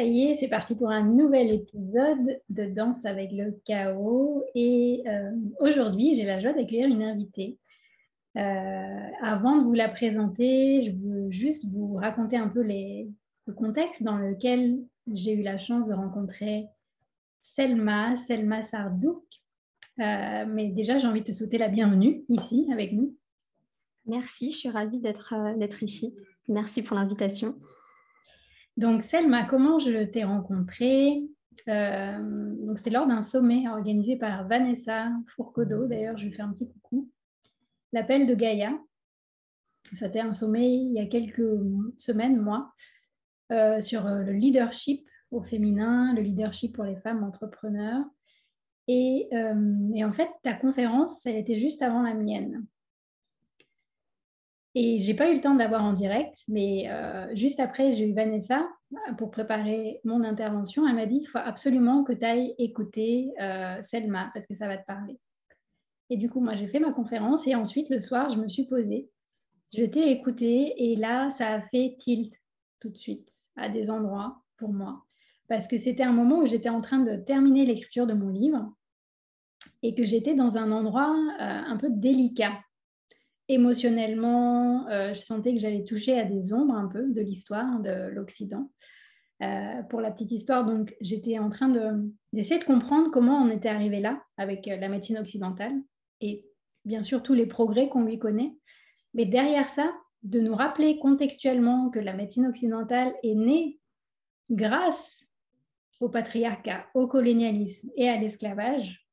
Ça y est, c'est parti pour un nouvel épisode de Danse avec le chaos. Et euh, aujourd'hui, j'ai la joie d'accueillir une invitée. Euh, avant de vous la présenter, je veux juste vous raconter un peu le contexte dans lequel j'ai eu la chance de rencontrer Selma, Selma Sardouk. Euh, mais déjà, j'ai envie de te souhaiter la bienvenue ici avec nous. Merci, je suis ravie d'être ici. Merci pour l'invitation. Donc, Selma, comment je t'ai rencontrée? Euh, Donc, c'était lors d'un sommet organisé par Vanessa Fourcodo. D'ailleurs, je lui fais un petit coucou. L'appel de Gaïa. C'était un sommet il y a quelques semaines, moi, euh, sur euh, le leadership au féminin, le leadership pour les femmes entrepreneurs. Et, et en fait, ta conférence, elle était juste avant la mienne. Et j'ai pas eu le temps d'avoir en direct, mais euh, juste après, j'ai eu Vanessa euh, pour préparer mon intervention. Elle m'a dit il faut absolument que tu ailles écouter euh, Selma parce que ça va te parler. Et du coup, moi, j'ai fait ma conférence et ensuite, le soir, je me suis posée. Je t'ai écouté et là, ça a fait tilt tout de suite à des endroits pour moi. Parce que c'était un moment où j'étais en train de terminer l'écriture de mon livre et que j'étais dans un endroit un peu délicat émotionnellement, euh, je sentais que j'allais toucher à des ombres un peu de l'histoire de l'Occident. Euh, pour la petite histoire, donc j'étais en train d'essayer de, comprendre comment on était arrivé là avec euh, la médecine occidentale et bien sûr tous les progrès qu'on lui connaît. Mais derrière ça, de nous rappeler contextuellement que la médecine occidentale est née grâce au patriarcat, au colonialisme et à l'esclavage,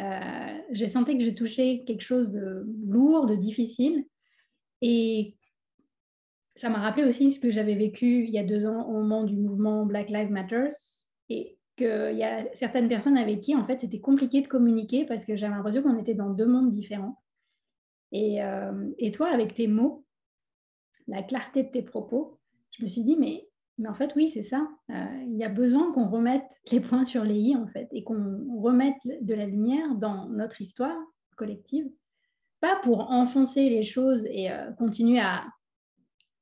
euh, j'ai senti que j'ai touché quelque chose de lourd, de difficile. Et ça m'a rappelé aussi ce que j'avais vécu il y a deux ans au moment du mouvement Black Lives Matter. Et qu'il y a certaines personnes avec qui, en fait, c'était compliqué de communiquer parce que j'avais l'impression qu'on était dans deux mondes différents. Et, euh, et, toi, avec tes mots, la clarté de tes propos, je me suis dit, mais mais en fait, oui, c'est ça. Euh, il y a besoin qu'on remette les points sur les i, en fait, et qu'on remette de la lumière dans notre histoire collective. Pas pour enfoncer les choses et euh, continuer à,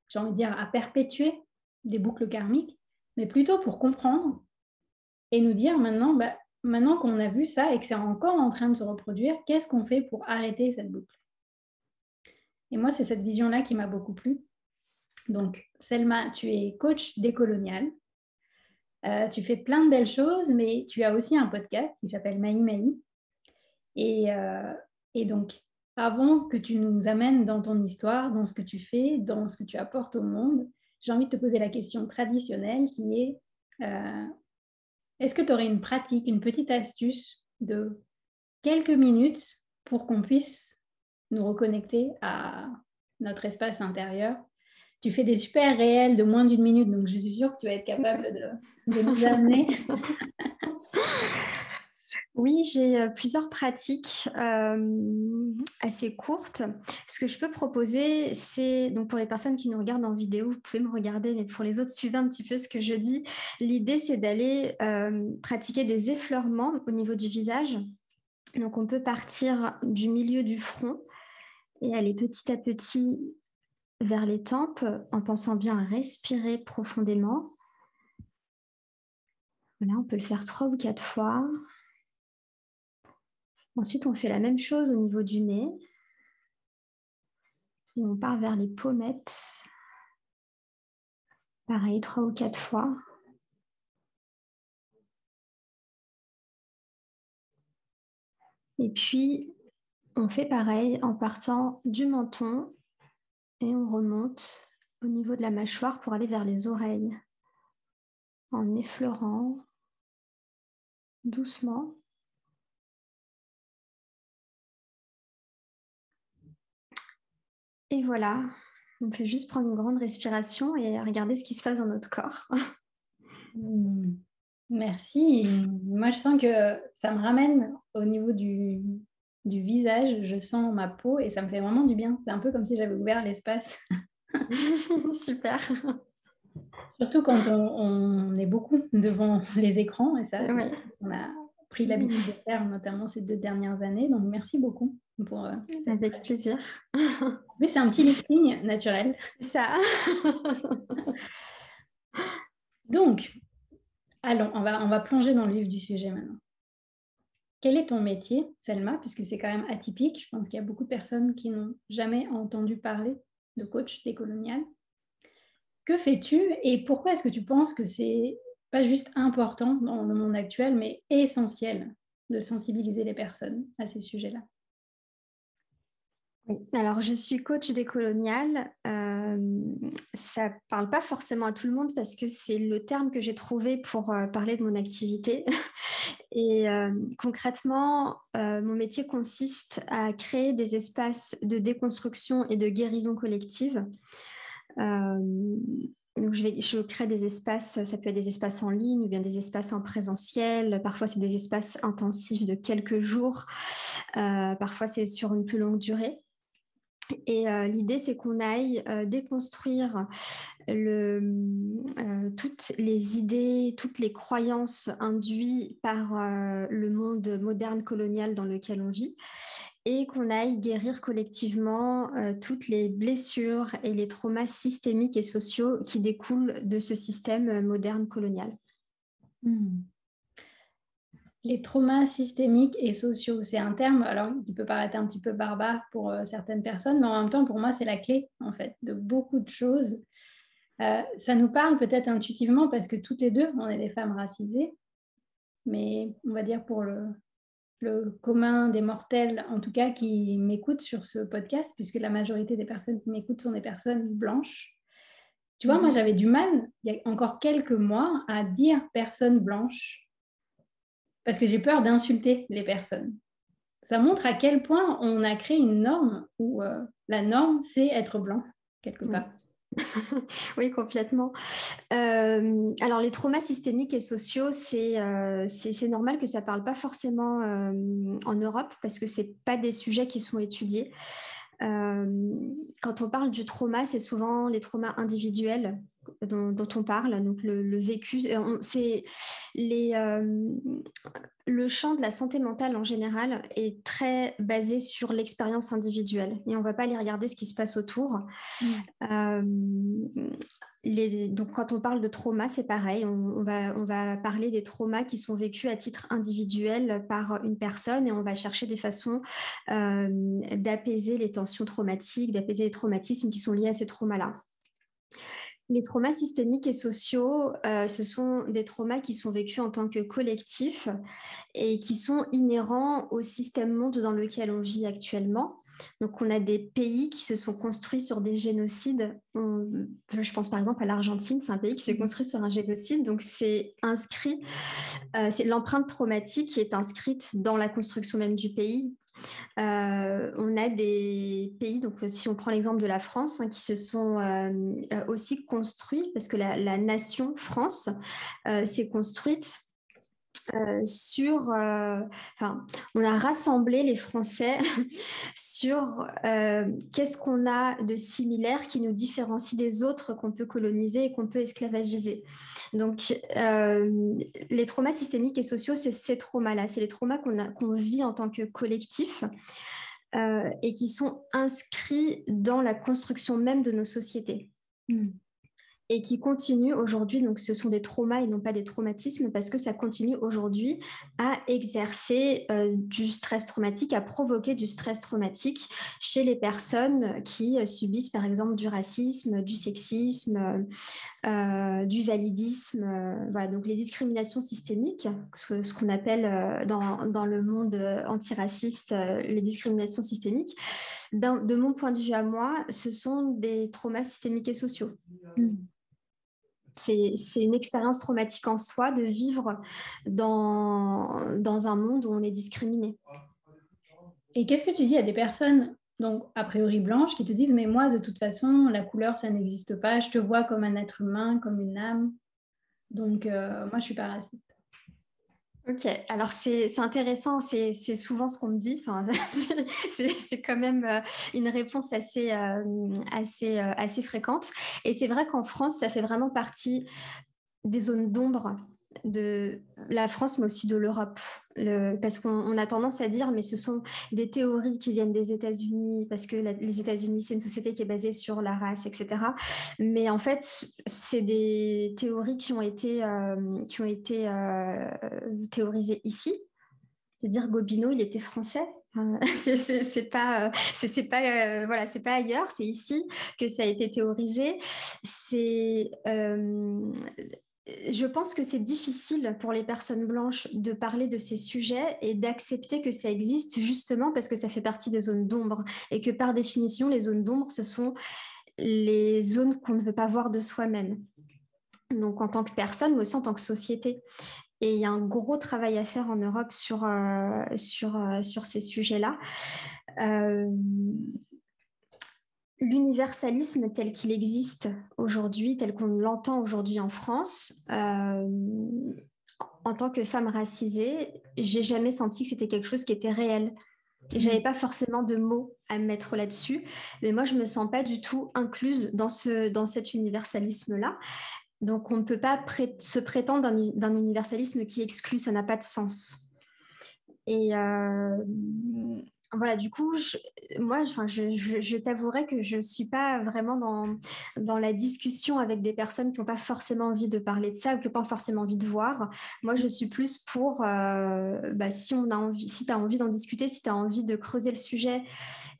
j'ai envie de dire, à perpétuer des boucles karmiques, mais plutôt pour comprendre et nous dire maintenant, bah, maintenant qu'on a vu ça et que c'est encore en train de se reproduire, qu'est-ce qu'on fait pour arrêter cette boucle? Et moi, c'est cette vision-là qui m'a beaucoup plu. Donc, Selma, tu es coach décolonial. Euh, tu fais plein de belles choses, mais tu as aussi un podcast qui s'appelle Maï Maï. Et, euh, et, donc, avant que tu nous amènes dans ton histoire, dans ce que tu fais, dans ce que tu apportes au monde, j'ai envie de te poser la question traditionnelle qui est euh, est-ce que tu aurais une pratique, une petite astuce de quelques minutes pour qu'on puisse nous reconnecter à notre espace intérieur tu fais des super réels de moins d'une minute, donc je suis sûre que tu vas être capable de, nous amener. Oui, j'ai euh, plusieurs pratiques euh, assez courtes. Ce que je peux proposer, c'est, donc pour les personnes qui nous regardent en vidéo, vous pouvez me regarder, mais pour les autres, suivez un petit peu ce que je dis. L'idée, c'est d'aller euh, pratiquer des effleurements au niveau du visage. Donc, on peut partir du milieu du front et aller petit à petit vers les tempes en pensant bien à respirer profondément. Voilà, on peut le faire trois ou quatre fois. Ensuite, on fait la même chose au niveau du nez. Et on part vers les pommettes. Pareil, trois ou quatre fois. Et puis, on fait pareil en partant du menton on remonte au niveau de la mâchoire pour aller vers les oreilles en effleurant doucement. Et voilà, on peut juste prendre une grande respiration et regarder ce qui se passe dans notre corps. Hmm. Merci. Moi, je sens que ça me ramène au niveau du, du visage. Je sens ma peau et ça me fait vraiment du bien. C'est un peu comme si j'avais ouvert l'espace. Super. Surtout quand on, est beaucoup devant les écrans et ça, on a pris l'habitude de faire notamment ces deux dernières années. Donc, merci beaucoup. Pour, euh, Avec plaisir. Oui, c'est un petit lifting naturel. Ça. Donc, allons, on va, on va plonger dans le vif du sujet maintenant. Quel est ton métier, Selma, puisque c'est quand même atypique Je pense qu'il y a beaucoup de personnes qui n'ont jamais entendu parler de coach décolonial. Que fais-tu et pourquoi est-ce que tu penses que c'est pas juste important dans le monde actuel, mais essentiel de sensibiliser les personnes à ces sujets-là? Alors, je suis coach décolonial. Euh, ça ne parle pas forcément à tout le monde parce que c'est le terme que j'ai trouvé pour euh, parler de mon activité. Et euh, concrètement, mon métier consiste à créer des espaces de déconstruction et de guérison collective. Donc, je crée des espaces, ça peut être des espaces en ligne ou bien des espaces en présentiel. Parfois, c'est des espaces intensifs de quelques jours. parfois, c'est sur une plus longue durée. Et euh, l'idée, c'est qu'on aille euh, déconstruire euh, toutes les idées, toutes les croyances induites par le monde moderne colonial dans lequel on vit et qu'on aille guérir collectivement toutes les blessures et les traumas systémiques et sociaux qui découlent de ce système moderne colonial. Hmm les traumas systémiques et sociaux, c'est un terme alors qui peut paraître un petit peu barbare pour euh, certaines personnes, mais en même temps, pour moi, c'est la clé en fait de beaucoup de choses. Euh, ça nous parle peut-être intuitivement parce que toutes les deux, on est des femmes racisées, mais on va dire pour le, le commun des mortels, en tout cas, qui m'écoutent sur ce podcast, puisque la majorité des personnes qui m'écoutent sont des personnes blanches. Tu vois, moi, mhm. j'avais du mal, il y a encore quelques mois, à dire personne blanche parce que j'ai peur d'insulter les personnes. Ça montre à quel point on a créé une norme où euh, la norme, c'est être blanc, quelque part. oui, complètement. Euh, alors, les traumas systémiques et sociaux, c'est euh, normal que ça ne parle pas forcément en Europe parce que ce pas des sujets qui sont étudiés. quand on parle du trauma, c'est souvent les traumas individuels dont, on parle, donc le, vécu, c'est les, euh, le champ de la santé mentale en général est très basé sur l'expérience individuelle et on ne va pas aller regarder ce qui se passe autour. Mmh. Euh, les, donc quand on parle de trauma, c'est pareil, on, va, on va parler des traumas qui sont vécus à titre individuel par une personne et on va chercher des façons euh, d'apaiser les tensions traumatiques, d'apaiser les traumatismes qui sont liés à ces traumas-là. Les traumas systémiques et sociaux, euh, ce sont des traumas qui sont vécus en tant que collectif et qui sont inhérents au système monde dans lequel on vit actuellement. Donc, on a des pays qui se sont construits sur des génocides. je pense par exemple à l'Argentine, c'est un pays qui s'est mmh. construit sur un génocide. Donc, c'est inscrit, euh, c'est l'empreinte traumatique qui est inscrite dans la construction même du pays. Euh, on a des pays, donc si on prend l'exemple de la France, hein, qui se sont euh, euh, aussi construits, parce que la, nation France s'est construite euh, sur, euh, on a rassemblé les Français sur euh, qu'est-ce qu'on a de similaire qui nous différencie des autres qu'on peut coloniser et qu'on peut esclavagiser. Donc, les traumas systémiques et sociaux, c'est ces traumas-là, c'est les traumas qu'on vit en tant que collectif. et qui sont inscrits dans la construction même de nos sociétés. Hmm et qui continue aujourd'hui, donc ce sont des traumas et non pas des traumatismes, parce que ça continue aujourd'hui à exercer euh, du stress traumatique, à provoquer du stress traumatique chez les personnes qui euh, subissent par exemple du racisme, du sexisme, euh, du validisme, voilà, donc les discriminations systémiques, ce, qu'on appelle dans, dans, le monde antiraciste les discriminations systémiques. De mon point de vue à moi, ce sont des traumas systémiques et sociaux. Mmh c'est une expérience traumatique en soi de vivre dans, dans un monde où on est discriminé. Et qu'est-ce que tu dis à des personnes, donc a priori blanches, qui te disent Mais moi, de toute façon, la couleur, ça n'existe pas, je te vois comme un être humain, comme une âme, donc euh, moi, je ne suis pas raciste. Ok, alors c'est intéressant, c'est souvent ce qu'on me dit, c'est quand même euh, une réponse assez, euh, assez, euh, assez fréquente. Et c'est vrai qu'en France, ça fait vraiment partie des zones d'ombre de la France, mais aussi de l'Europe. parce qu'on a tendance à dire, mais ce sont des théories qui viennent des États-Unis, parce que les États-Unis, c'est une société qui est basée sur la race, etc. Mais en fait, c'est des théories qui ont été, euh, qui ont été euh, théorisées ici. Je veux dire, Gobineau, il était français. c'est pas c'est pas euh, voilà c'est pas ailleurs c'est ici que ça a été théorisé c'est je pense que c'est difficile pour les personnes blanches de parler de ces sujets et d'accepter que ça existe justement parce que ça fait partie des zones d'ombre et que par définition, les zones d'ombre, ce sont les zones qu'on ne veut pas voir de soi-même. Donc en tant que personne, mais aussi en tant que société. Et il y a un gros travail à faire en Europe sur, euh, sur, euh, sur ces sujets-là. Euh, l'universalisme tel qu'il existe aujourd'hui, tel qu'on l'entend aujourd'hui en France, euh, en tant que femme racisée, j'ai jamais senti que c'était quelque chose qui était réel. Et j'avais pas forcément de mots à mettre là-dessus, mais moi je me sens pas du tout incluse dans ce dans cet universalisme-là. Donc on ne peut pas se prétendre d'un universalisme qui exclut, ça n'a pas de sens. Et euh, voilà, du coup, moi, je, je, t'avouerai que je ne suis pas vraiment dans, dans la discussion avec des personnes qui n'ont pas forcément envie de parler de ça ou qui n'ont pas forcément envie de voir. Moi, je suis plus pour, euh, bah, si on a envie, si tu as envie d'en discuter, si tu as envie de creuser le sujet,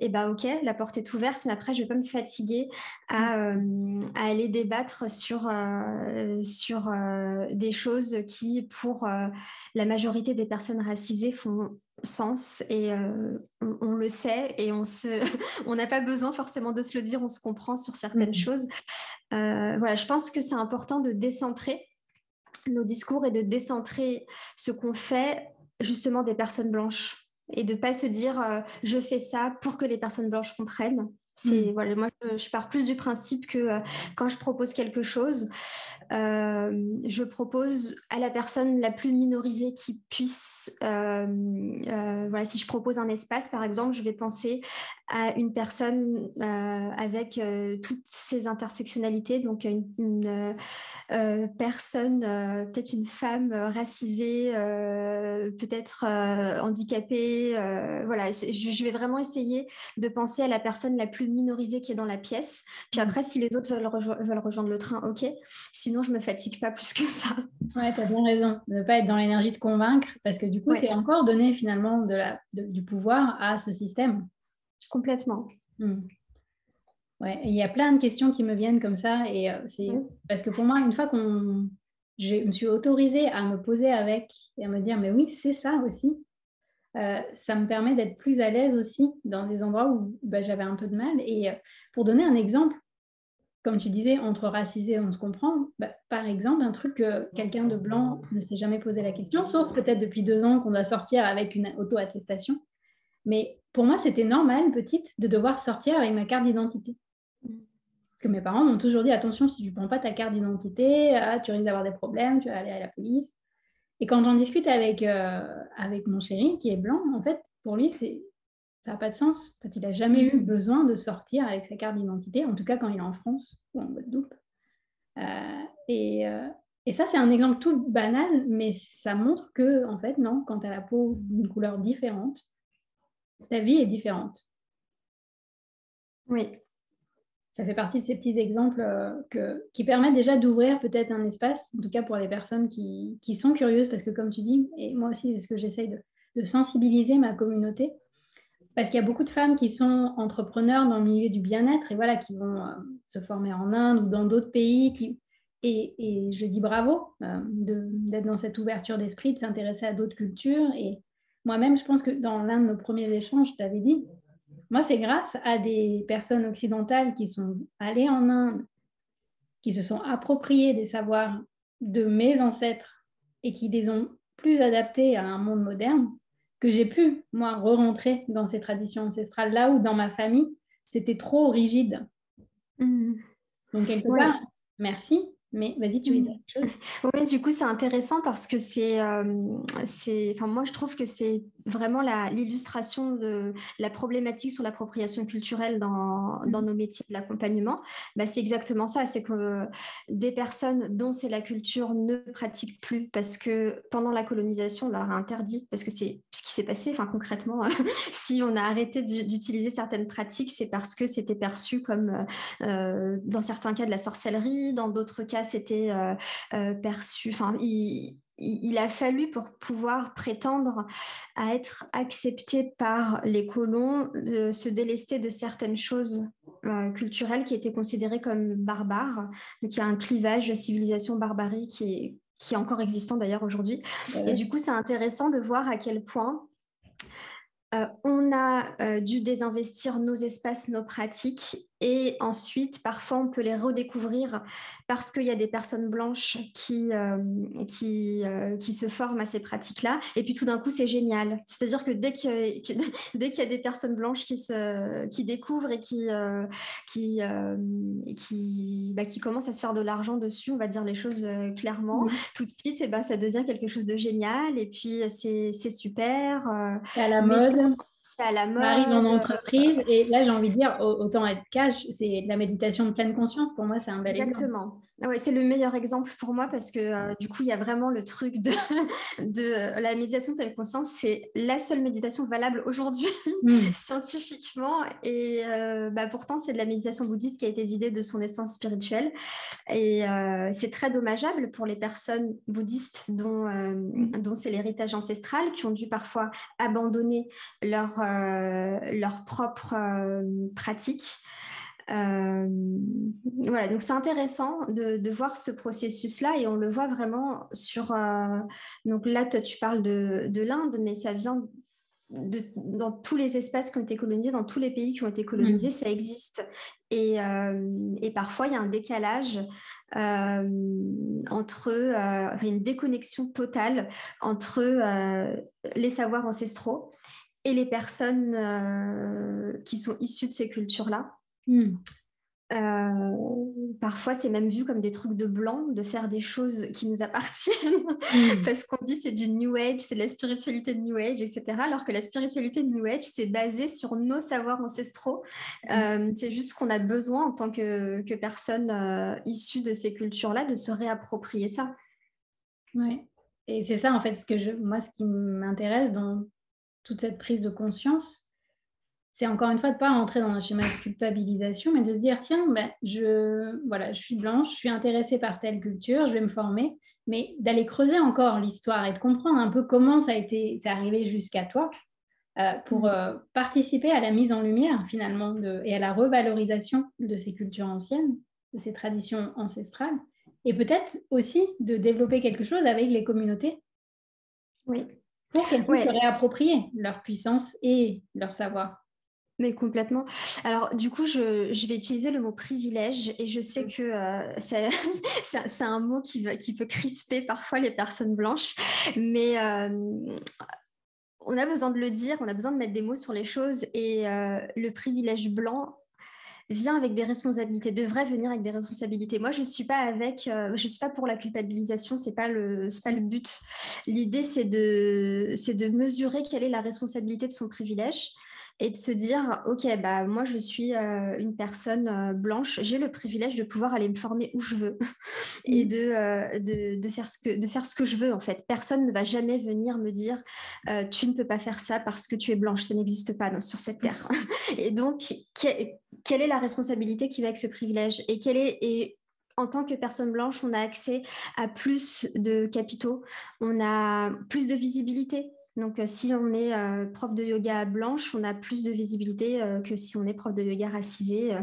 et eh ben ok, la porte est ouverte, mais après, je ne vais pas me fatiguer à, euh, à aller débattre sur, euh, sur des choses qui, pour la majorité des personnes racisées, font sens et euh, on, le sait et on se on n'a pas besoin forcément de se le dire on se comprend sur certaines mm. choses euh, voilà je pense que c'est important de décentrer nos discours et de décentrer ce qu'on fait justement des personnes blanches et de pas se dire euh, je fais ça pour que les personnes blanches comprennent c'est mm. voilà moi je, pars plus du principe que quand je propose quelque chose euh, je propose à la personne la plus minorisée qui puisse, euh, euh, voilà, si je propose un espace, par exemple, je vais penser à une personne avec toutes ces intersectionnalités, donc une, personne, peut-être une femme racisée, peut-être handicapée, voilà, je, vais vraiment essayer de penser à la personne la plus minorisée qui est dans la pièce. Puis mmh. après, si les autres veulent, veulent rejoindre le train, ok. Sinon, je me fatigue pas plus que ça. Ouais, tu as bien raison de ne pas être dans l'énergie de convaincre parce que du coup, c'est encore donner finalement de la, du pouvoir à ce système. Complètement. Hmm. Ouais, il y a plein de questions qui me viennent comme ça et euh, c'est parce que pour moi, une fois qu'on je me suis autorisée à me poser avec et à me dire mais oui, c'est ça aussi. Euh, ça me permet d'être plus à l'aise aussi dans des endroits où bah, j'avais un peu de mal. Et euh, pour donner un exemple, comme tu disais, entre racisés, on se comprend. Bah, par exemple, un truc que quelqu'un de blanc ne s'est jamais posé la question, sauf peut-être depuis deux ans qu'on doit sortir avec une auto-attestation. Mais pour moi, c'était normal, petite, de devoir sortir avec ma carte d'identité. Parce que mes parents m'ont toujours dit attention, si tu ne prends pas ta carte d'identité, ah, tu risques d'avoir des problèmes, tu vas aller à la police. Et quand j'en discute avec, euh, avec mon chéri, qui est blanc, en fait, pour lui, ça n'a pas de sens. Il n'a jamais eu besoin de sortir avec sa carte d'identité, en tout cas quand il est en France ou en Guadeloupe. Euh, et, euh, et, ça, c'est un exemple tout banal, mais ça montre que, en fait, non, quand tu as la peau d'une couleur différente, ta vie est différente. Oui, ça fait partie de ces petits exemples euh, qui permettent déjà d'ouvrir peut-être un espace, en tout cas pour les personnes qui, sont curieuses, parce que comme tu dis, et moi aussi c'est ce que j'essaye de, sensibiliser ma communauté, parce qu'il y a beaucoup de femmes qui sont entrepreneurs dans le milieu du bien-être et voilà, qui vont euh, se former en Inde ou dans d'autres pays. Et, je dis bravo euh, d'être dans cette ouverture d'esprit, de s'intéresser à d'autres cultures. Et moi-même, je pense que dans l'un de nos premiers échanges, je t'avais dit, moi, c'est grâce à des personnes occidentales qui sont allées en Inde, qui se sont appropriées des savoirs de mes ancêtres et qui les ont plus adaptés à un monde moderne, que j'ai pu, moi, re-rentrer dans ces traditions ancestrales, là où dans ma famille, c'était trop rigide. Mmh. Donc, quelque part, merci, mais vas-y, tu veux Oui, du coup, c'est intéressant parce que c'est, euh, enfin, moi, je trouve que c'est vraiment l'illustration de la problématique sur l'appropriation culturelle dans, dans, nos métiers de l'accompagnement. Bah, c'est exactement ça, c'est que des personnes dont c'est la culture ne pratiquent plus parce que pendant la colonisation, on leur a interdit, parce que c'est ce qui s'est passé, enfin, concrètement, si on a arrêté d'utiliser certaines pratiques, c'est parce que c'était perçu comme, euh, dans certains cas, de la sorcellerie, dans d'autres cas, c'était euh, euh, perçu. Enfin, il, il, a fallu pour pouvoir prétendre à être accepté par les colons de se délester de certaines choses euh, culturelles qui étaient considérées comme barbares. Donc il y a un clivage civilisation-barbarie qui est, qui est encore existant d'ailleurs aujourd'hui. Et du coup, c'est intéressant de voir à quel point on a dû désinvestir nos espaces, nos pratiques et ensuite, parfois, on peut les redécouvrir parce qu'il y a des personnes blanches qui, euh, qui, euh, qui se forment à ces pratiques-là. Et puis tout d'un coup, c'est génial. C'est-à-dire que dès qu'il y, dès qu'il y a des personnes blanches qui, se, qui découvrent et qui, euh, qui, qui, bah, qui commencent à se faire de l'argent dessus, on va dire les choses clairement, tout de suite, et bah, ça devient quelque chose de génial. Et puis, c'est, super. C'est à la mode à la mode. arrive en entreprise. Et là, j'ai envie de dire, autant être cash, c'est la méditation de pleine conscience. Pour moi, c'est un bel Exactement. Ouais, c'est le meilleur exemple pour moi parce que euh, du coup, il y a vraiment le truc de, de la méditation de pleine conscience. C'est la seule méditation valable aujourd'hui hmm. scientifiquement. Et euh, bah, pourtant, c'est de la méditation bouddhiste qui a été vidée de son essence spirituelle. Et euh, c'est très dommageable pour les personnes bouddhistes dont, dont c'est l'héritage ancestral, qui ont dû parfois abandonner leur, leur propre pratique. Euh, voilà, donc c'est intéressant de, voir ce processus-là et on le voit vraiment sur. Euh, donc là, toi, tu parles de, de l'Inde, mais ça vient de, dans tous les espaces qui ont été colonisés, dans tous les pays qui ont été colonisés, mm. ça existe. Et, euh, et, parfois, il y a un décalage entre, une déconnexion totale entre les savoirs ancestraux et les personnes qui sont issues de ces cultures-là. Hmm. Euh, parfois, c'est même vu comme des trucs de blanc, de faire des choses qui nous appartiennent, hmm. parce qu'on dit c'est du New Age, c'est de la spiritualité de New Age, etc. Alors que la spiritualité de New Age, c'est basé sur nos savoirs ancestraux. Hmm. Euh, c'est juste qu'on a besoin, en tant que, que personne euh, issue de ces cultures-là, de se réapproprier ça. Oui, et c'est ça, en fait, ce que je, moi, ce qui m'intéresse dans toute cette prise de conscience, c'est encore une fois de ne pas rentrer dans un schéma de culpabilisation, mais de se dire, tiens, ben, je, voilà, je suis blanche, je suis intéressée par telle culture, je vais me former, mais d'aller creuser encore l'histoire et de comprendre un peu comment ça a été, c'est arrivé jusqu'à toi, euh, pour mm. euh, participer à la mise en lumière finalement de, et à la revalorisation de ces cultures anciennes, de ces traditions ancestrales, et peut-être aussi de développer quelque chose avec les communautés. Oui. Pour qu'elles puissent se réapproprier leur puissance et leur savoir. Mais complètement. Alors, du coup, je, vais utiliser le mot privilège et je sais mm. que euh, c'est un mot qui, qui, peut crisper parfois les personnes blanches, mais euh, on a besoin de le dire, on a besoin de mettre des mots sur les choses et euh, le privilège blanc, vient avec des responsabilités, devrait venir avec des responsabilités. Moi, je ne suis pas avec, euh, je suis pas pour la culpabilisation, c'est pas le, pas le but. L'idée, c'est de, c'est de mesurer quelle est la responsabilité de son privilège et de se dire, OK, bah, moi, je suis euh, une personne euh, blanche, j'ai le privilège de pouvoir aller me former où je veux et mmh. euh, de, de, faire ce que, de faire ce que je veux, en fait. Personne ne va jamais venir me dire, tu ne peux pas faire ça parce que tu es blanche, ça n'existe pas sur cette terre. et donc, quelle est la responsabilité qui va avec ce privilège? Et quelle est... Et, en tant que personne blanche, on a accès à plus de capitaux, on a plus de visibilité, donc, euh, si on est euh, prof de yoga blanche, on a plus de visibilité euh, que si on est prof de yoga racisé,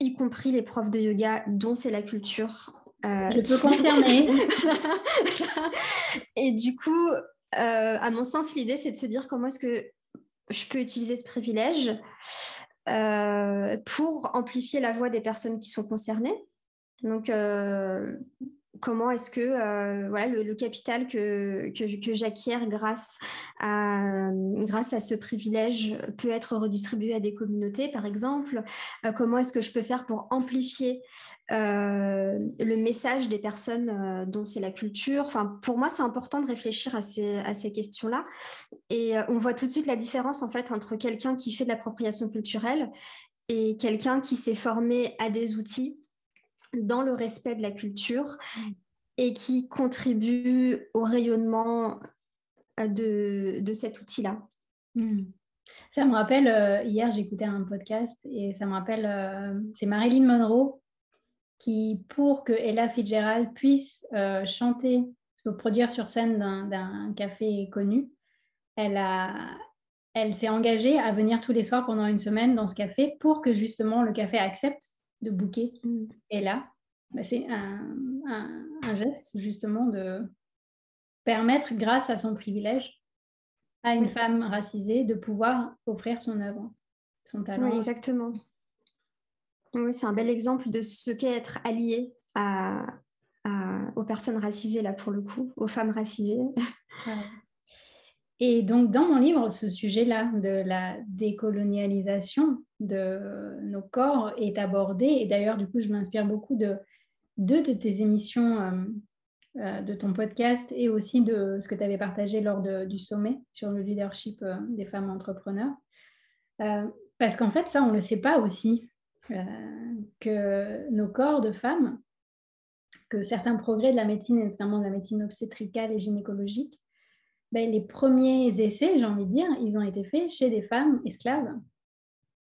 y compris les profs de yoga dont c'est la culture. Je peux confirmer. Et du coup, à mon sens, l'idée, c'est de se dire comment est-ce que je peux utiliser ce privilège pour amplifier la voix des personnes qui sont concernées. Donc, comment est-ce que euh, le, capital que, que, j'acquiers grâce à, ce privilège peut être redistribué à des communautés, par exemple euh, Comment est-ce que je peux faire pour amplifier euh, le message des personnes dont c'est la culture? Enfin, Pour moi, c'est important de réfléchir à ces, à ces questions-là. Et on voit tout de suite la différence en fait, entre quelqu'un qui fait de l'appropriation culturelle et quelqu'un qui s'est formé à des outils dans le respect de la culture mm. et qui contribue au rayonnement euh, de, de cet outil-là. Mm. Ça me rappelle, euh, hier j'écoutais un podcast et ça me rappelle, euh, c'est Marilyn Monroe qui, pour que Ella Fitzgerald puisse chanter, se produire sur scène d'un café connu, elle, a, elle s'est engagée à venir tous les soirs pendant une semaine dans ce café pour que justement le café accepte de bouquet mm. Et là, bah, c'est un, geste justement de permettre, grâce à son privilège, à une femme racisée de pouvoir offrir son œuvre, son talent. Oui, exactement. Oui, c'est un bel exemple de ce qu'est être allié à, aux personnes racisées, là, pour le coup, aux femmes racisées. Et donc, dans mon livre, ce sujet-là de la décolonialisation de nos corps est abordé. Et d'ailleurs, du coup, je m'inspire beaucoup de deux de tes émissions euh, euh, de ton podcast et aussi de ce que tu avais partagé lors du sommet sur le leadership euh, des femmes entrepreneurs. parce qu'en fait, ça, on ne le sait pas aussi, que nos corps de femmes, que certains progrès de la médecine, et notamment de la médecine obstétricale et gynécologique, ben, les premiers essais, j'ai envie de dire, ils ont été faits chez des femmes esclaves,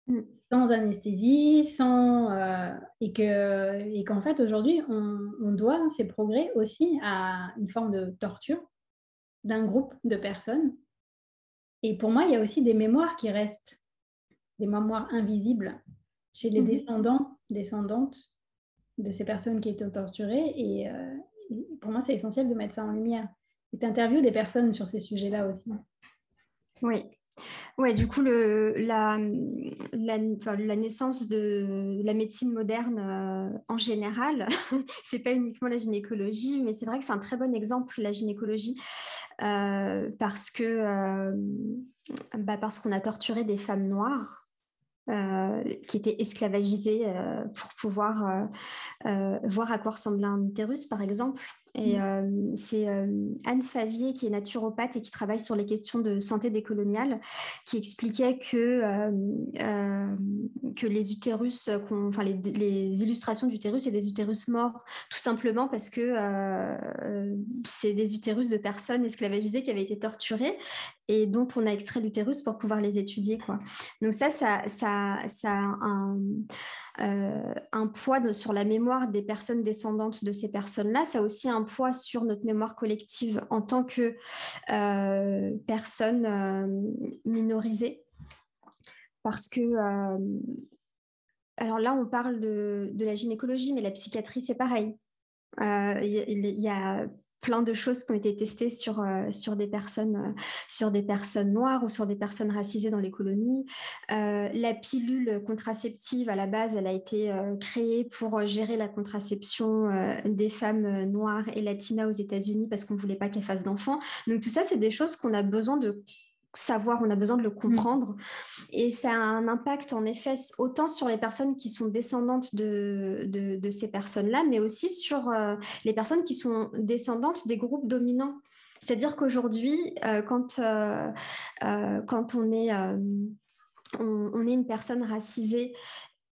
mm. sans anesthésie, sans, euh, et que et qu'en fait aujourd'hui, on, doit ces progrès aussi à une forme de torture d'un groupe de personnes. Et pour moi, il y a aussi des mémoires qui restent, des mémoires invisibles chez les mm-hmm. descendants, descendantes de ces personnes qui étaient torturées. Et, euh, et pour moi, c'est essentiel de mettre ça en lumière tu interviews des personnes sur ces sujets-là aussi. Oui. Ouais, du coup, la, naissance de la médecine moderne euh, en général, c'est pas uniquement la gynécologie, mais c'est vrai que c'est un très bon exemple, la gynécologie, euh, parce que euh, bah parce qu'on a torturé des femmes noires. qui étaient esclavagisées pour pouvoir voir à quoi ressemblait un utérus, par exemple. Et mmh. c'est Anne Favier, qui est naturopathe et qui travaille sur les questions de santé décoloniale, qui expliquait que, que les utérus, enfin les, les, illustrations d'utérus, c'est des utérus morts, tout simplement parce que c'est des utérus de personnes esclavagisées qui avaient été torturées et dont on a extrait l'utérus pour pouvoir les étudier. Quoi. Donc ça, ça, ça, ça a un, euh, poids sur la mémoire des personnes descendantes de ces personnes-là. Ça a aussi un poids sur notre mémoire collective en tant que euh, personnes euh, minorisées. Parce que alors là, on parle de, de, la gynécologie, mais la psychiatrie, c'est pareil. Il y, a plein de choses qui ont été testées sur, euh, sur, des personnes, euh, sur des personnes noires ou sur des personnes racisées dans les colonies. Euh, la pilule contraceptive, à la base, elle a été créée pour gérer la contraception des femmes noires et latinas aux États-Unis parce qu'on ne voulait pas qu'elles fassent d'enfants. Donc tout ça, c'est des choses qu'on a besoin de savoir, on a besoin de le mmh. comprendre. Et ça a un impact en effet autant sur les personnes qui sont descendantes de, de, ces personnes-là, mais aussi sur euh, les personnes qui sont descendantes des groupes dominants. C'est-à-dire qu'aujourd'hui, euh, quand, euh, quand on est... on, est une personne racisée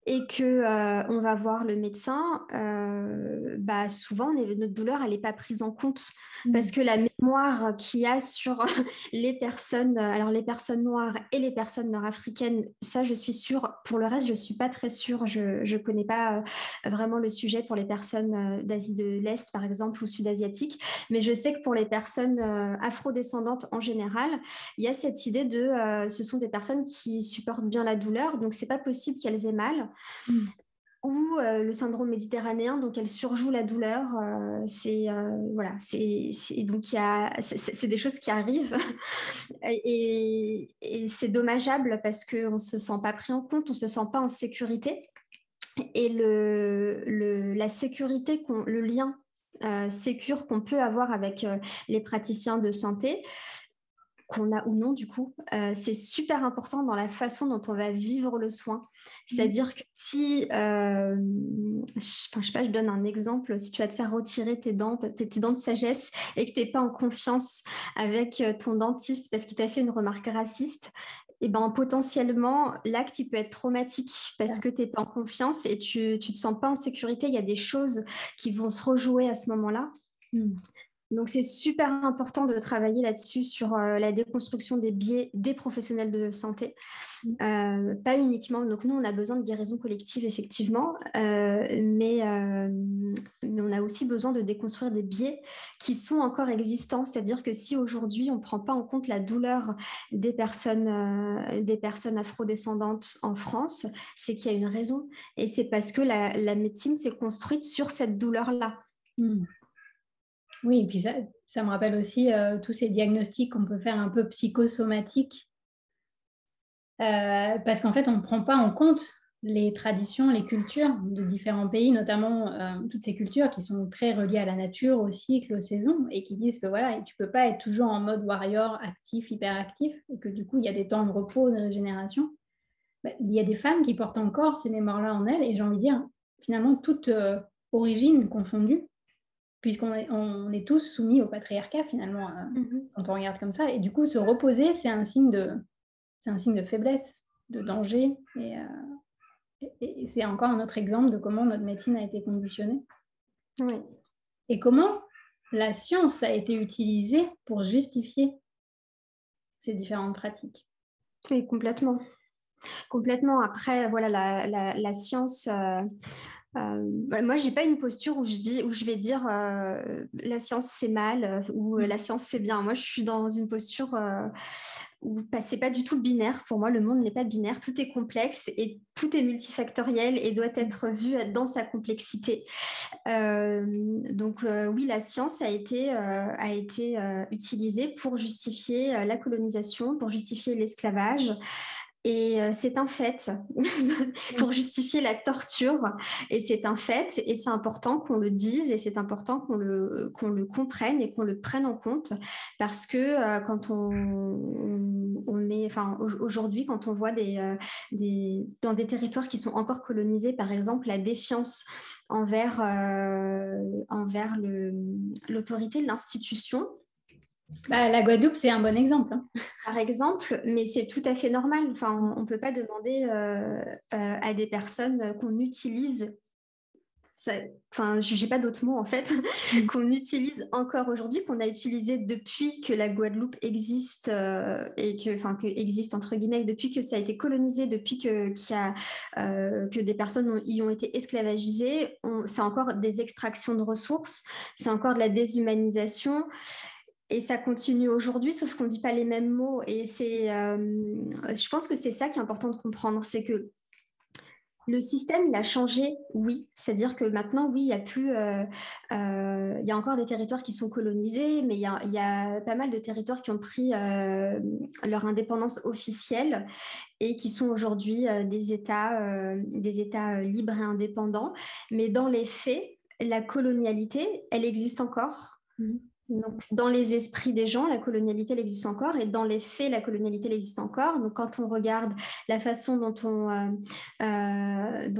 et que euh, on va voir le médecin, euh, bah souvent notre douleur elle n'est pas prise en compte parce mmh. que la mémoire qu'il y a sur les personnes, alors les personnes noires et les personnes nord-africaines, ça je suis sûre. Pour le reste, je suis pas très sûre. Je ne connais pas euh, vraiment le sujet pour les personnes d'Asie de l'Est par exemple ou sud-asiatiques, mais je sais que pour les personnes afro-descendantes en général, il y a cette idée de ce sont des personnes qui supportent bien la douleur, donc c'est pas possible qu'elles aient mal. Mm. Ou euh, le syndrome méditerranéen, donc elle surjoue la douleur. Euh, c'est euh, des choses qui arrivent et, c'est dommageable parce qu'on ne se sent pas pris en compte, on ne se sent pas en sécurité. Et le, la sécurité, le lien sécure qu'on peut avoir avec les praticiens de santé, qu'on a ou non du coup, c'est super important dans la façon dont on va vivre le soin. Mmh. C'est-à-dire que si, euh, je, sais pas, je donne un exemple, si tu vas te faire retirer tes dents, tes, dents de sagesse et que tu n'es pas en confiance avec euh, ton dentiste parce qu'il t'a fait une remarque raciste, et eh ben, potentiellement, l'acte, il peut être traumatique parce que tu n'es pas en confiance et tu ne te sens pas en sécurité. Il y a des choses qui vont se rejouer à ce moment-là. Mmh. Donc, c'est super important de travailler là-dessus sur euh, la déconstruction des biais des professionnels de santé. Mm. Euh, pas uniquement, donc nous, on a besoin de guérison collective, effectivement, euh, mais, mais, on a aussi besoin de déconstruire des biais qui sont encore existants. C'est-à-dire que si aujourd'hui, on ne prend pas en compte la douleur des personnes, des personnes afrodescendantes en France, c'est qu'il y a une raison. Et c'est parce que la, la médecine s'est construite sur cette douleur-là. Mm. Oui, et puis ça, me rappelle aussi euh, tous ces diagnostics qu'on peut faire un peu psychosomatiques. Euh, parce qu'en fait, on ne prend pas en compte les traditions, les cultures de différents pays, notamment euh, toutes ces cultures qui sont très reliées à la nature, au cycle, aux saisons, et qui disent que voilà, tu ne peux pas être toujours en mode warrior, actif, hyperactif, et que du coup, il y a des temps de repos, de régénération. Bah, il y a des femmes qui portent encore ces mémoires-là en elles, et j'ai envie de dire, finalement, toute origine confondue, puisqu'on est, on est tous soumis au patriarcat finalement euh, mm-hmm. quand on regarde comme ça. Et du coup, se reposer, c'est un signe de, c'est un signe de faiblesse, de danger. Et, euh, et, c'est encore un autre exemple de comment notre médecine a été conditionnée. Et comment la science a été utilisée pour justifier ces différentes pratiques. Oui, complètement. Complètement. Après, voilà, la, la, science, euh, euh, moi, j'ai pas une posture où je dis, où je vais dire euh, la science c'est mal euh, ou la science c'est bien. Moi, je suis dans une posture où c'est pas du tout binaire. Pour moi, le monde n'est pas binaire. Tout est complexe et tout est multifactoriel et doit être vu dans sa complexité. donc, oui, la science a été, a été utilisée pour justifier la colonisation, pour justifier l'esclavage. Et euh, c'est un fait pour justifier la torture. Et c'est un fait. Et c'est important qu'on le dise et c'est important qu'on le, qu'on le comprenne et qu'on le prenne en compte. Parce que euh, quand on, on, est, enfin, aujourd'hui, quand on voit des, euh, des, dans des territoires qui sont encore colonisés, par exemple, la défiance envers, envers l'autorité de l'institution bah, la Guadeloupe, c'est un bon exemple. Hein. Par exemple, mais c'est tout à fait normal. Enfin, on ne peut pas demander euh, euh, à des personnes qu'on utilise, enfin, je n'ai pas d'autres mots en fait, mm. qu'on utilise encore aujourd'hui, qu'on a utilisé depuis que la Guadeloupe existe euh, et que, enfin, que existe entre guillemets, depuis que ça a été colonisé, depuis que, a, que des personnes y ont été esclavagisées. C'est encore des extractions de ressources, c'est encore de la déshumanisation. Et ça continue aujourd'hui, sauf qu'on ne dit pas les mêmes mots. Et c'est, euh, je pense que c'est ça qui est important de comprendre, c'est que le système, il a changé, oui. C'est-à-dire que maintenant, oui, il y a plus, euh, euh, il y a encore des territoires qui sont colonisés, mais il y a, pas mal de territoires qui ont pris leur indépendance officielle et qui sont aujourd'hui des États, des États libres et indépendants. Mais dans les faits, la colonialité, elle existe encore. Mmh. Dans les esprits des gens, la colonialité existe encore et dans les faits, la colonialité existe encore. Donc, quand on regarde la façon dont on, euh, euh,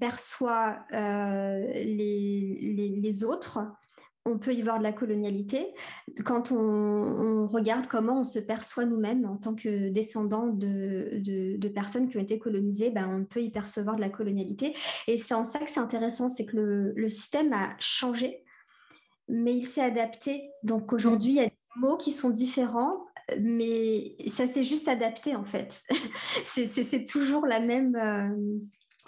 perçoit euh, les, autres, on peut y voir de la colonialité. Quand on, regarde comment on se perçoit nous-mêmes en tant que descendants de, personnes qui ont été colonisées, ben, on peut y percevoir de la colonialité. Et c'est en ça que c'est intéressant, c'est que le système a changé mais il s'est adapté. Donc aujourd'hui, il y a des mots qui sont différents, mais ça s'est juste adapté en fait. c'est toujours la même. Euh,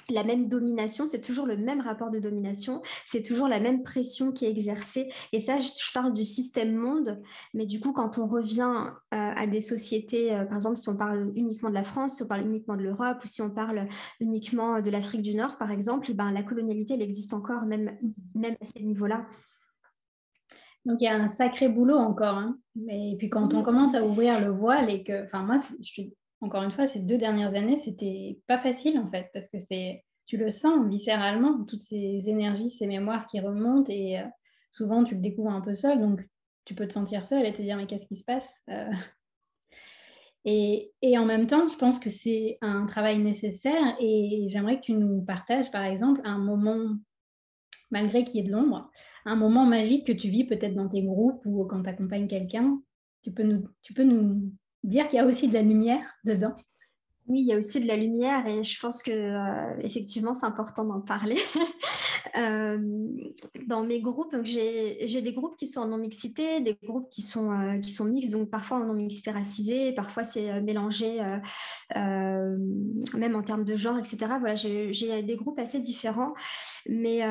la même domination, c'est toujours le même rapport de domination, c'est toujours la même pression qui est exercée. Et ça, je, parle du système monde, mais du coup, quand on revient euh, à des sociétés, euh, par exemple, si on parle uniquement de la France, si on parle uniquement de l'Europe, ou si on parle uniquement de l'Afrique du Nord, par exemple, eh ben, la colonialité, elle existe encore, même, même à ces niveaux-là. Donc il y a un sacré boulot encore. Hein. Et puis quand on commence à ouvrir le voile et que, enfin moi, je suis, encore une fois, ces deux dernières années, c'était pas facile en fait, parce que c'est, tu le sens viscéralement, toutes ces énergies, ces mémoires qui remontent et euh, souvent tu le découvres un peu seul, donc tu peux te sentir seul et te dire mais qu'est-ce qui se passe euh? et, et, en même temps, je pense que c'est un travail nécessaire et j'aimerais que tu nous partages par exemple un moment, malgré qu'il y ait de l'ombre, un moment magique que tu vis peut-être dans tes groupes ou quand tu accompagnes quelqu'un. Tu peux nous, tu peux nous dire qu'il y a aussi de la lumière dedans? Oui, il y a aussi de la lumière et je pense que euh, effectivement c'est important d'en parler. Euh, dans mes groupes, j'ai des groupes qui sont en non-mixité, des groupes qui sont, euh, qui sont mixtes, donc parfois en non-mixité racisée, parfois c'est mélangé même en termes de genre, etc. Voilà, j'ai des groupes assez différents, mais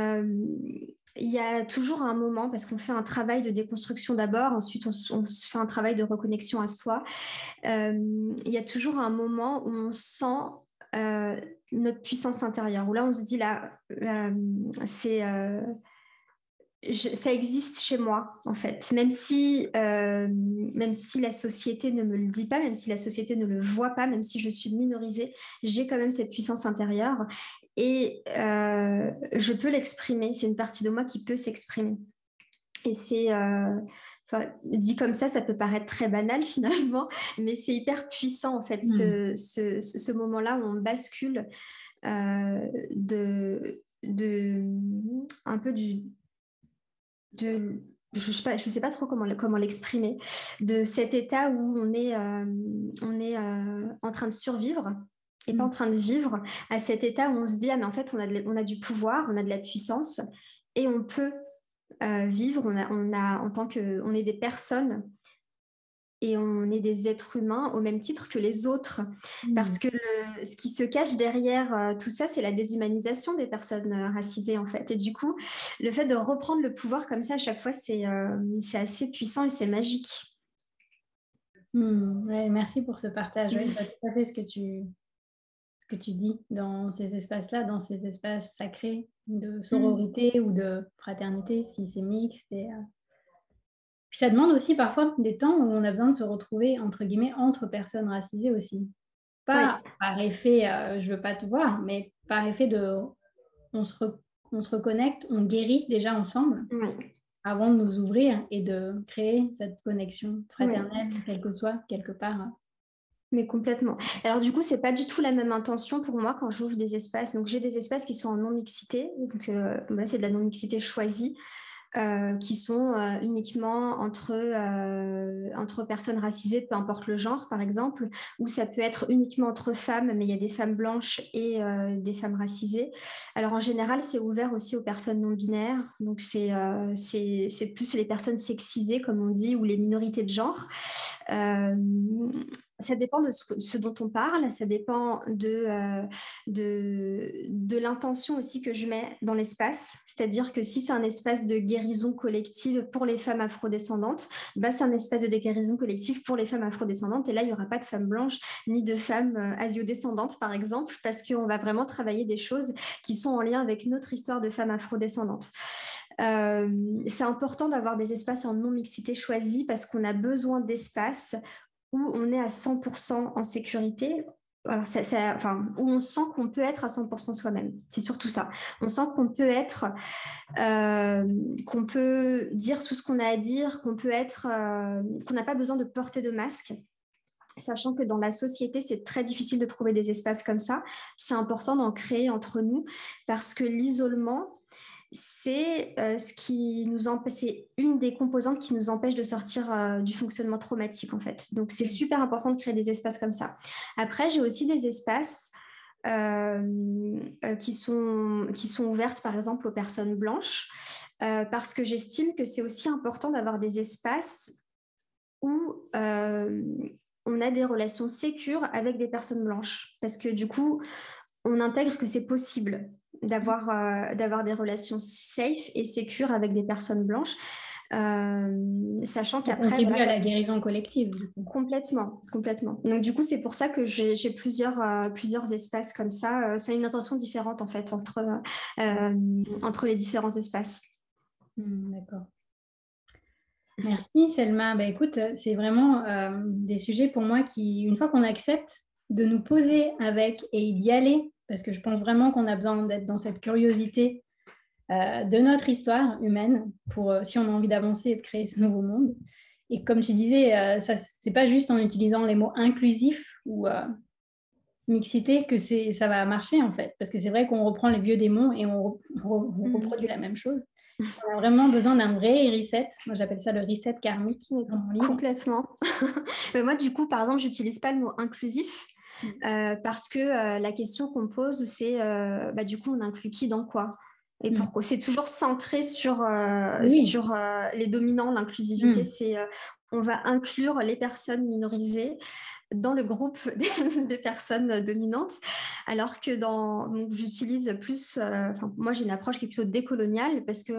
il y a toujours un moment, parce qu'on fait un travail de déconstruction d'abord, ensuite on, fait un travail de reconnexion à soi, euh, il y a toujours un moment où on sent euh, notre puissance intérieure, où là on se dit là, euh, c'est ça existe chez moi, en fait. Même si, euh, même si la société ne me le dit pas, même si la société ne le voit pas, même si je suis minorisée, j'ai quand même cette puissance intérieure et euh, je peux l'exprimer. C'est une partie de moi qui peut s'exprimer. Et c'est. Euh, dit comme ça, ça peut paraître très banal finalement, mais c'est hyper puissant en fait, ce, hmm. ce, ce moment-là où on bascule de, de, un peu du, de je ne sais, pas, sais pas trop comment, comment l'exprimer, de cet état où on est, euh, on est euh, en train de survivre et pas en mm. train de vivre, à cet état où on se dit, ah mais en fait, on a, on a du pouvoir, on a de la puissance et on peut euh, vivre, on a, on a, en tant que, on est des personnes et on est des êtres humains au même titre que les autres. Parce mmh. que ce qui se cache derrière euh, tout ça, c'est la déshumanisation des personnes euh, racisées, en fait. Et du coup, le fait de reprendre le pouvoir comme ça à chaque fois, c'est euh, assez puissant et c'est magique. Mmh, merci pour ce partage. Oui, tout à fait ce que tu, ce que tu dis dans ces espaces-là, dans ces espaces sacrés de sororité ou de fraternité, si c'est mixte. Et, ça demande aussi parfois des temps où on a besoin de se retrouver, entre guillemets, entre personnes racisées aussi. Pas par effet, euh, je veux pas te voir, mais par effet de, on se, on se reconnecte, on guérit déjà ensemble avant de nous ouvrir et de créer cette connexion fraternelle, quelle que soit, quelque part. Mais complètement. Alors du coup, c'est pas du tout la même intention pour moi quand j'ouvre des espaces. Donc j'ai des espaces qui sont en non-mixité. Donc euh, là, c'est de la non-mixité choisie. Euh, qui sont euh, uniquement entre, entre personnes racisées, peu importe le genre, par exemple, ou ça peut être uniquement entre femmes, mais il y a des femmes blanches et des femmes racisées. Alors en général, c'est ouvert aussi aux personnes non binaires, donc c'est c'est plus les personnes sexisées, comme on dit, ou les minorités de genre ça dépend de ce, dont on parle, ça dépend de, euh, de, de l'intention aussi que je mets dans l'espace. C'est-à-dire que si c'est un espace de guérison collective pour les femmes afrodescendantes, bah, c'est un espace de guérison collective pour les femmes afrodescendantes. Et là, il n'y aura pas de femmes blanches ni de femmes euh, asio-descendantes, par exemple, parce qu'on va vraiment travailler des choses qui sont en lien avec notre histoire de femmes afrodescendantes. Euh, c'est important d'avoir des espaces en non-mixité choisis parce qu'on a besoin d'espace où on est à 100% en sécurité, alors enfin, où on sent qu'on peut être à 100% soi-même. C'est surtout ça. On sent qu'on peut être, euh, qu'on peut dire tout ce qu'on a à dire, qu'on peut être, euh, qu'on n'a pas besoin de porter de masque. Sachant que dans la société, c'est très difficile de trouver des espaces comme ça. C'est important d'en créer entre nous parce que l'isolement, c'est euh, ce qui nous c'est une des composantes qui nous empêche de sortir euh, du fonctionnement traumatique en fait. Donc c'est super important de créer des espaces comme ça. Après, j'ai aussi des espaces euh, qui, sont, qui sont ouvertes par exemple aux personnes blanches parce que j'estime que c'est aussi important d'avoir des espaces où on a des relations sécures avec des personnes blanches parce que du coup, on intègre que c'est possible d'avoir euh, d'avoir des relations safe et sécures avec des personnes blanches. Euh, sachant qu'après contribue à la guérison collective complètement complètement. Donc du coup c'est pour ça que j'ai plusieurs euh, plusieurs espaces comme ça. C'est une intention différente en fait entre entre les différents espaces. Hmm, d'accord. Merci Selma. Bah, écoute c'est vraiment des sujets pour moi qui une fois qu'on accepte de nous poser avec et d'y aller parce que je pense vraiment qu'on a besoin d'être dans cette curiosité euh, de notre histoire humaine pour euh, si on a envie d'avancer et de créer ce nouveau monde. Et comme tu disais, euh, ce n'est pas juste en utilisant les mots inclusifs ou mixité que ça va marcher en fait, parce que c'est vrai qu'on reprend les vieux démons et on, mm. reproduit la même chose. On a vraiment besoin d'un vrai reset. Moi, j'appelle ça le reset karmique. Complètement. moi, du coup, par exemple, j'utilise pas le mot inclusif. Euh, parce que euh, la question qu'on pose, c'est euh, bah, du coup, on inclut qui dans quoi? Et mm. pourquoi C'est toujours centré sur, sur les dominants, l'inclusivité. Mm. C'est on va inclure les personnes minorisées dans le groupe des, personnes dominantes, alors que dans, j'utilise plus, moi j'ai une approche qui est plutôt décoloniale parce que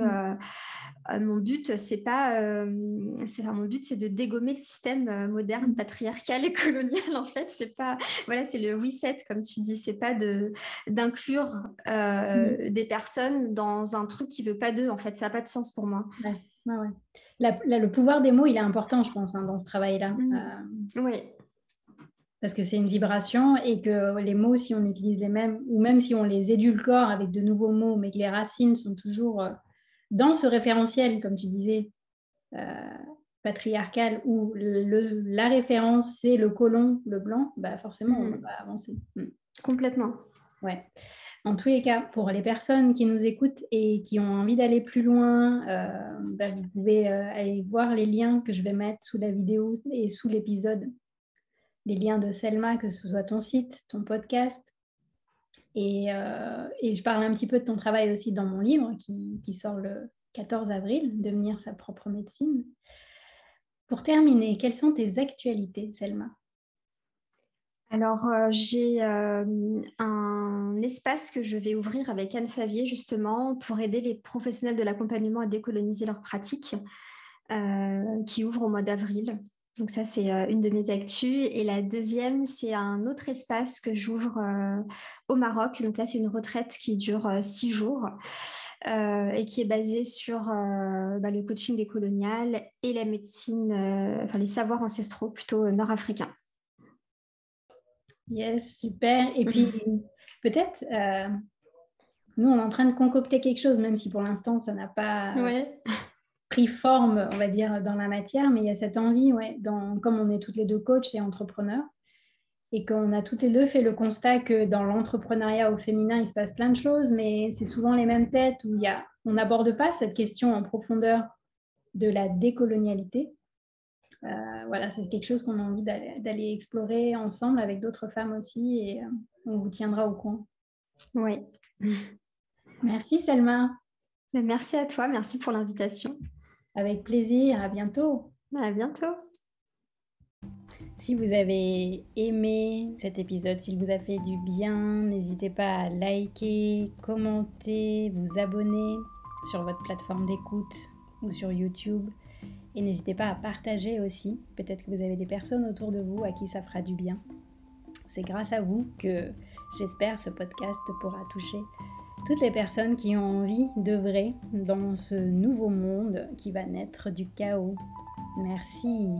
euh, mon but, c'est pas, euh, c'est mon but, c'est de dégommer le système euh, moderne, patriarcal et colonial. En fait, c'est pas, voilà, c'est le reset, comme tu dis, c'est pas de d'inclure mm. des personnes dans un truc qui veut pas d'eux. En fait, ça n'a pas de sens pour moi. le pouvoir des mots, il est important, je pense, hein, dans ce travail-là. Mm. Oui. Parce que c'est une vibration et que les mots, si on utilise les mêmes, ou même si on les édulcore avec de nouveaux mots, mais que les racines sont toujours dans ce référentiel, comme tu disais, euh, patriarcal, où la référence, c'est le colon, le blanc, bah forcément, on mm. va avancer. Mm. Complètement. Ouais. En tous les cas, pour les personnes qui nous écoutent et qui ont envie d'aller plus loin, euh, bah, vous pouvez euh, aller voir les liens que je vais mettre sous la vidéo et sous l'épisode. Les liens de Selma, que ce soit ton site, ton podcast, euh, et, je parle un petit peu de ton travail aussi dans mon livre qui, sort le 14 avril, Devenir sa propre médecine. Pour terminer, quelles sont tes actualités, Selma? Alors, euh, j'ai euh, un espace que je vais ouvrir avec Anne Favier, justement, pour aider les professionnels de l'accompagnement à décoloniser leurs pratiques, qui ouvre au mois d'avril. Donc ça, c'est euh, une de mes actus. Et la deuxième, c'est un autre espace que j'ouvre euh, au Maroc. Donc là, c'est une retraite qui dure euh, six jours et qui est basée sur bah, le coaching des coloniales et la médecine, enfin les savoirs ancestraux plutôt nord-africains. Yes, super. Et puis peut-être, nous, on est en train de concocter quelque chose, même si pour l'instant, ça n'a pas... Ouais pris forme, on va dire, dans la matière, mais il y a cette envie, ouais, dans, comme on est toutes les deux coachs et entrepreneurs, et qu'on a toutes les deux fait le constat que dans l'entrepreneuriat au féminin, il se passe plein de choses, mais c'est souvent les mêmes têtes où il y a, on n'aborde pas cette question en profondeur de la décolonialité. Euh, voilà, c'est quelque chose qu'on a envie d'aller explorer ensemble avec d'autres femmes aussi, et euh, on vous tiendra au coin. Oui. Merci Selma. Merci à toi, merci pour l'invitation. Avec plaisir, à bientôt. À bientôt. Si vous avez aimé cet épisode, s'il vous a fait du bien, n'hésitez pas à liker, commenter, vous abonner sur votre plateforme d'écoute ou sur YouTube. Et n'hésitez pas à partager aussi. Peut-être que vous avez des personnes autour de vous à qui ça fera du bien. C'est grâce à vous que j'espère ce podcast pourra toucher toutes les personnes qui ont envie d'œuvrer dans ce nouveau monde qui va naître du chaos. Merci.